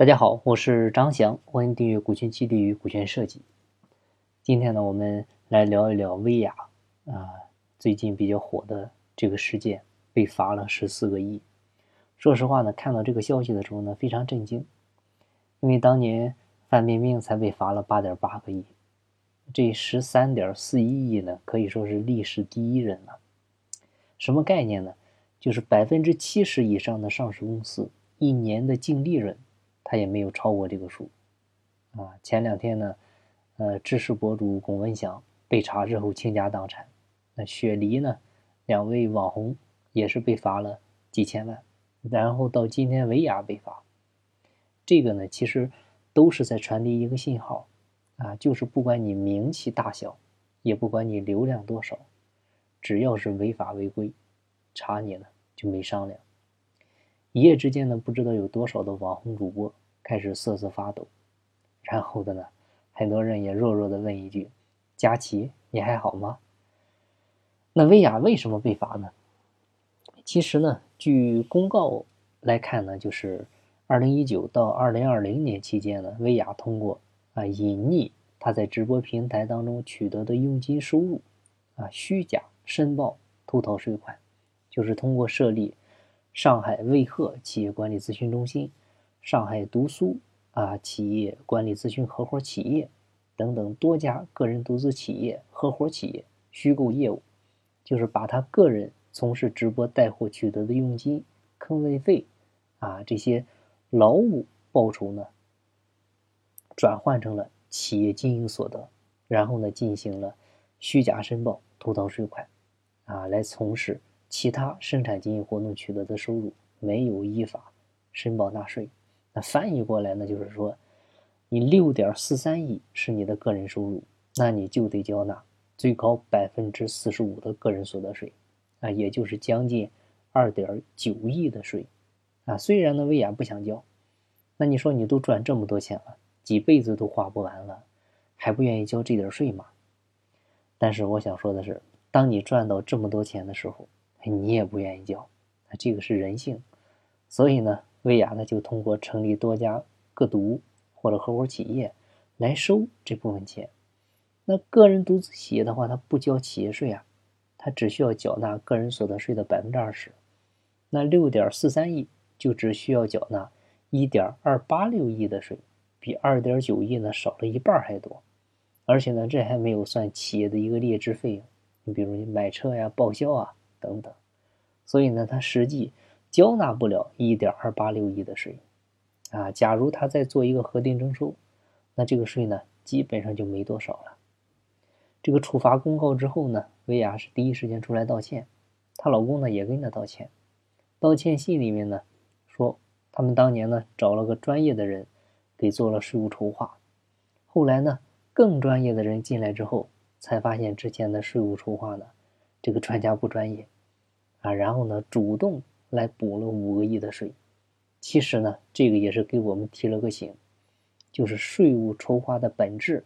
大家好，我是张翔，欢迎订阅股权激励与股权设计。今天呢，我们来聊一聊薇娅啊，最近比较火的这个事件，被罚了十四个亿。说实话呢，看到这个消息的时候呢，非常震惊，因为当年范冰冰才被罚了八点八个亿，这十三点四一亿呢，可以说是历史第一人了。什么概念呢？就是百分之七十以上的上市公司一年的净利润。他也没有超过这个数，啊，前两天呢，呃，知识博主龚文祥被查之后倾家荡产，那雪梨呢，两位网红也是被罚了几千万，然后到今天维亚被罚，这个呢，其实都是在传递一个信号，啊，就是不管你名气大小，也不管你流量多少，只要是违法违规，查你呢就没商量。一夜之间呢，不知道有多少的网红主播开始瑟瑟发抖，然后的呢，很多人也弱弱的问一句：“佳琪，你还好吗？”那薇娅为什么被罚呢？其实呢，据公告来看呢，就是二零一九到二零二零年期间呢，薇娅通过啊隐匿她在直播平台当中取得的佣金收入，啊虚假申报偷逃税款，就是通过设立。上海卫鹤企业管理咨询中心、上海读书啊企业管理咨询合伙企业等等多家个人独资企业、合伙企业虚构业务，就是把他个人从事直播带货取得的佣金、坑位费啊这些劳务报酬呢，转换成了企业经营所得，然后呢进行了虚假申报、偷逃税款啊来从事。其他生产经营活动取得的收入没有依法申报纳税，那翻译过来呢，就是说，你六点四三亿是你的个人收入，那你就得交纳最高百分之四十五的个人所得税，啊，也就是将近二点九亿的税，啊，虽然呢，薇娅不想交，那你说你都赚这么多钱了，几辈子都花不完了，还不愿意交这点税吗？但是我想说的是，当你赚到这么多钱的时候，你也不愿意交，那这个是人性，所以呢，薇娅呢就通过成立多家个独或者合伙企业来收这部分钱。那个人独资企业的话，他不交企业税啊，他只需要缴纳个人所得税的百分之二十。那六点四三亿就只需要缴纳一点二八六亿的税，比二点九亿呢少了一半还多。而且呢，这还没有算企业的一个劣质费用，你比如你买车呀、报销啊。等等，所以呢，他实际交纳不了一点二八六亿的税啊。假如他再做一个核定征收，那这个税呢，基本上就没多少了。这个处罚公告之后呢，薇娅是第一时间出来道歉，她老公呢也跟着道歉。道歉信里面呢说，他们当年呢找了个专业的人给做了税务筹划，后来呢更专业的人进来之后，才发现之前的税务筹划呢。这个专家不专业啊，然后呢，主动来补了五个亿的税。其实呢，这个也是给我们提了个醒，就是税务筹划的本质，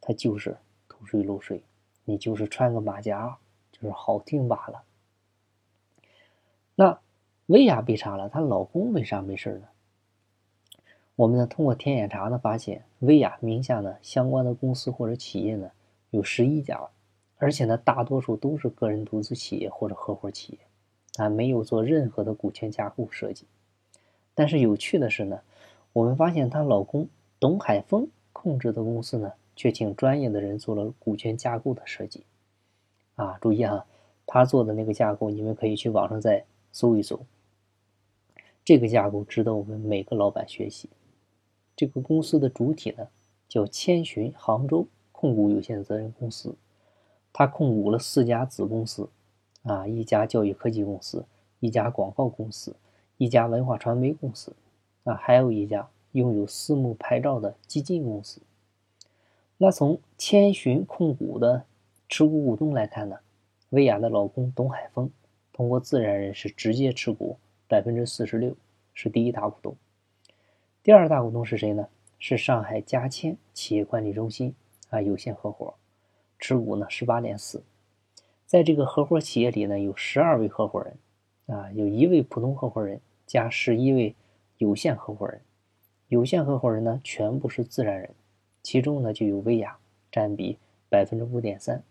它就是偷税漏税，你就是穿个马甲，就是好听罢了。那薇娅被查了，她老公为啥没事呢？我们呢，通过天眼查呢，发现薇娅名下呢相关的公司或者企业呢有十一家。而且呢，大多数都是个人独资企业或者合伙企业，啊，没有做任何的股权架构设计。但是有趣的是呢，我们发现她老公董海峰控制的公司呢，却请专业的人做了股权架构的设计。啊，注意哈，他做的那个架构，你们可以去网上再搜一搜。这个架构值得我们每个老板学习。这个公司的主体呢，叫千寻杭州控股有限责任公司。他控股了四家子公司，啊，一家教育科技公司，一家广告公司，一家文化传媒公司，啊，还有一家拥有私募牌照的基金公司。那从千寻控股的持股股东来看呢，薇娅的老公董海峰通过自然人是直接持股百分之四十六，是第一大股东。第二大股东是谁呢？是上海嘉千企业管理中心啊有限合伙。持股呢十八点四，在这个合伙企业里呢，有十二位合伙人，啊，有一位普通合伙人加十一位有限合伙人，有限合伙人呢全部是自然人，其中呢就有薇娅占比百分之五点三。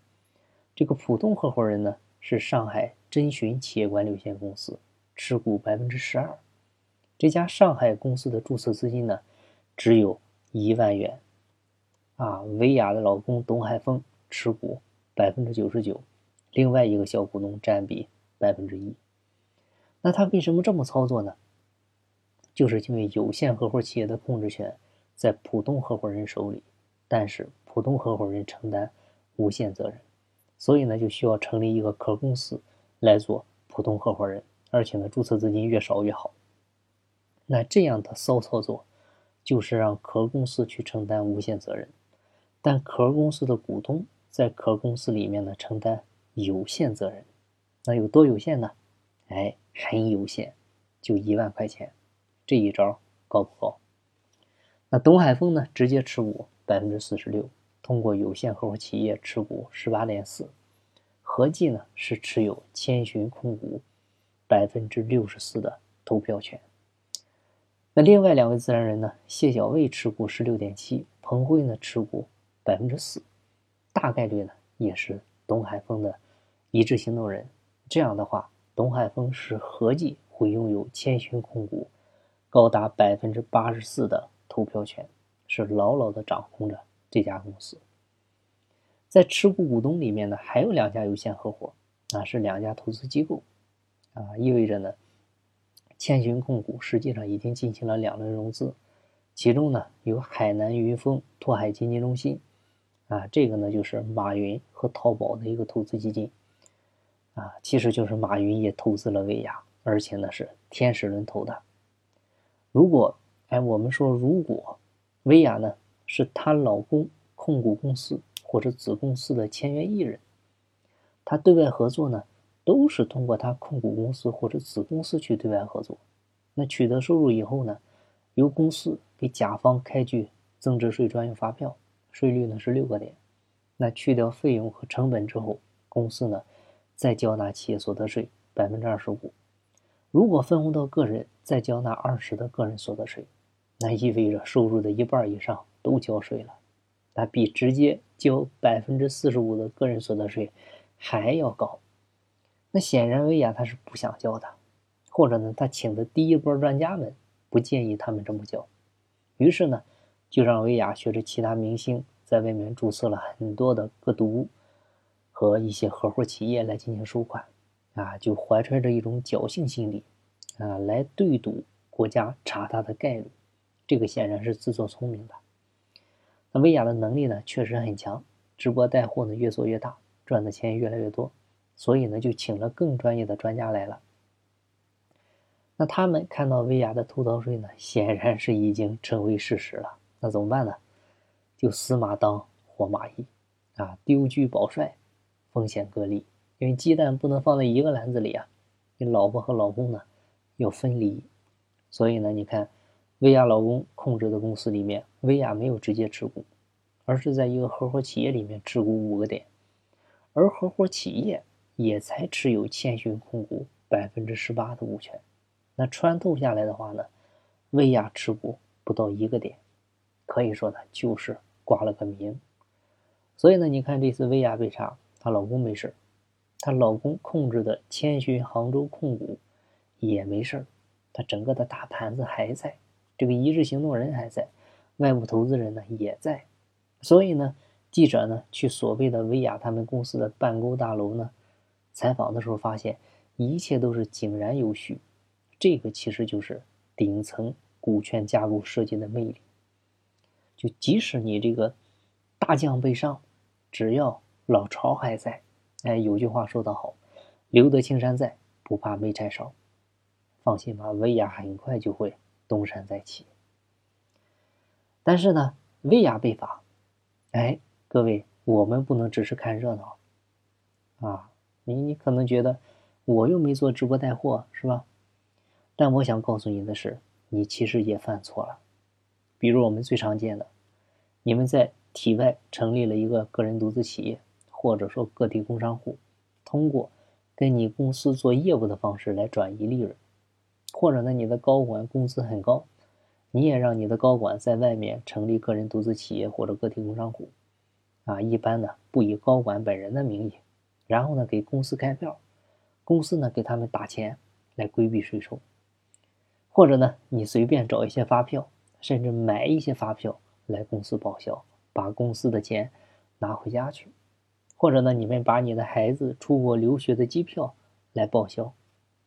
这个普通合伙人呢是上海臻寻企业管理有限公司，持股百分之十二。这家上海公司的注册资金呢只有一万元。啊，薇娅的老公董海峰持股百分之九十九，另外一个小股东占比百分之一。那他为什么这么操作呢？就是因为有限合伙企业的控制权在普通合伙人手里，但是普通合伙人承担无限责任，所以呢就需要成立一个壳公司来做普通合伙人，而且呢注册资金越少越好。那这样的骚操作，就是让壳公司去承担无限责任。但壳公司的股东在壳公司里面呢承担有限责任，那有多有限呢？哎，很有限，就一万块钱。这一招高不高？那董海峰呢直接持股百分之四十六，通过有限合伙企业持股十八点四，合计呢是持有千寻控股百分之六十四的投票权。那另外两位自然人呢，谢小卫持股十六点七，彭辉呢持股。百分之四，大概率呢也是董海峰的一致行动人。这样的话，董海峰是合计会拥有千寻控股高达百分之八十四的投票权，是牢牢的掌控着这家公司。在持股股东里面呢，还有两家有限合伙，啊是两家投资机构，啊意味着呢，千寻控股实际上已经进行了两轮融资，其中呢有海南云峰拓海基金中心。啊，这个呢就是马云和淘宝的一个投资基金，啊，其实就是马云也投资了薇娅，而且呢是天使轮投的。如果，哎，我们说如果薇娅呢是她老公控股公司或者子公司的签约艺人，她对外合作呢都是通过她控股公司或者子公司去对外合作，那取得收入以后呢，由公司给甲方开具增值税专用发票。税率呢是六个点，那去掉费用和成本之后，公司呢再缴纳企业所得税百分之二十五。如果分红到个人，再缴纳二十的个人所得税，那意味着收入的一半以上都交税了，那比直接交百分之四十五的个人所得税还要高。那显然薇娅他是不想交的，或者呢他请的第一波专家们不建议他们这么交，于是呢。就让薇娅学着其他明星，在外面注册了很多的个独和一些合伙企业来进行收款，啊，就怀揣着一种侥幸心理，啊，来对赌国家查他的概率。这个显然是自作聪明的。那薇娅的能力呢，确实很强，直播带货呢越做越大，赚的钱越来越多，所以呢，就请了更专业的专家来了。那他们看到薇娅的偷逃税呢，显然是已经成为事实了。那怎么办呢？就死马当活马医，啊，丢车保帅，风险隔离。因为鸡蛋不能放在一个篮子里啊，你老婆和老公呢要分离。所以呢，你看，薇娅老公控制的公司里面，薇娅没有直接持股，而是在一个合伙企业里面持股五个点，而合伙企业也才持有千寻控股百分之十八的股权。那穿透下来的话呢，薇娅持股不到一个点。可以说呢，就是挂了个名。所以呢，你看这次薇娅被查，她老公没事她老公控制的千寻杭州控股也没事她整个的大盘子还在，这个一致行动人还在，外部投资人呢也在。所以呢，记者呢去所谓的薇娅他们公司的办公大楼呢采访的时候，发现一切都是井然有序。这个其实就是顶层股权架构设计的魅力。就即使你这个大将被上，只要老巢还在，哎，有句话说得好，留得青山在，不怕没柴烧。放心吧，薇娅很快就会东山再起。但是呢，薇娅被罚，哎，各位，我们不能只是看热闹啊！你你可能觉得我又没做直播带货，是吧？但我想告诉你的是，你其实也犯错了。比如我们最常见的，你们在体外成立了一个个人独资企业，或者说个体工商户，通过跟你公司做业务的方式来转移利润，或者呢你的高管工资很高，你也让你的高管在外面成立个人独资企业或者个体工商户，啊，一般呢不以高管本人的名义，然后呢给公司开票，公司呢给他们打钱来规避税收，或者呢你随便找一些发票，甚至买一些发票来公司报销，把公司的钱拿回家去，或者呢你们把你的孩子出国留学的机票来报销，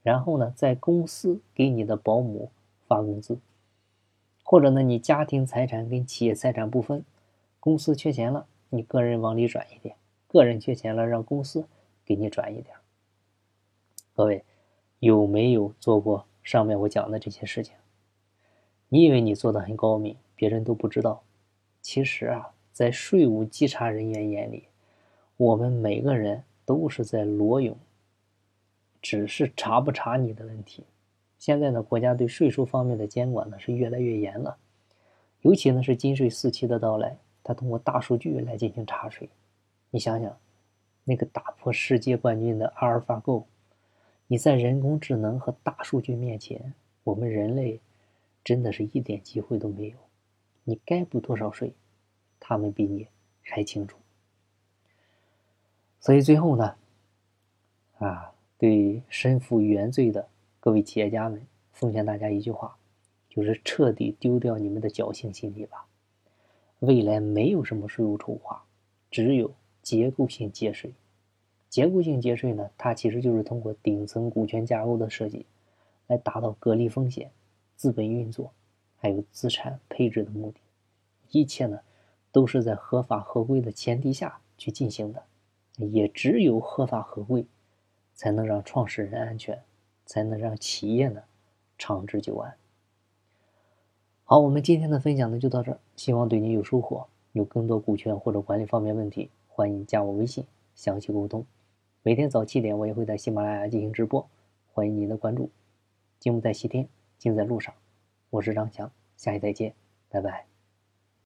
然后呢在公司给你的保姆发工资。或者呢，你家庭财产跟企业财产不分，公司缺钱了，你个人往里转一点；个人缺钱了，让公司给你转一点。各位有没有做过上面我讲的这些事情？你以为你做的很高明，别人都不知道。其实啊，在税务稽查人员眼里，我们每个人都是在裸泳，只是查不查你的问题。现在呢，国家对税收方面的监管呢是越来越严了，尤其呢是金税四期的到来，它通过大数据来进行查税。你想想，那个打破世界冠军的阿尔法狗，你在人工智能和大数据面前，我们人类真的是一点机会都没有。你该补多少税，他们比你还清楚。所以最后呢，啊，对身负原罪的。各位企业家们，奉劝大家一句话，就是彻底丢掉你们的侥幸心理吧。未来没有什么税务筹划，只有结构性节税。结构性节税呢，它其实就是通过顶层股权架构的设计，来达到隔离风险、资本运作还有资产配置的目的。一切呢，都是在合法合规的前提下去进行的。也只有合法合规，才能让创始人安全。才能让企业呢长治久安。好，我们今天的分享呢就到这儿，希望对您有收获。有更多股权或者管理方面问题，欢迎加我微信详细沟通。每天早七点我也会在喜马拉雅进行直播，欢迎您的关注。金不在西天，尽在路上。我是张强，下期再见，拜拜。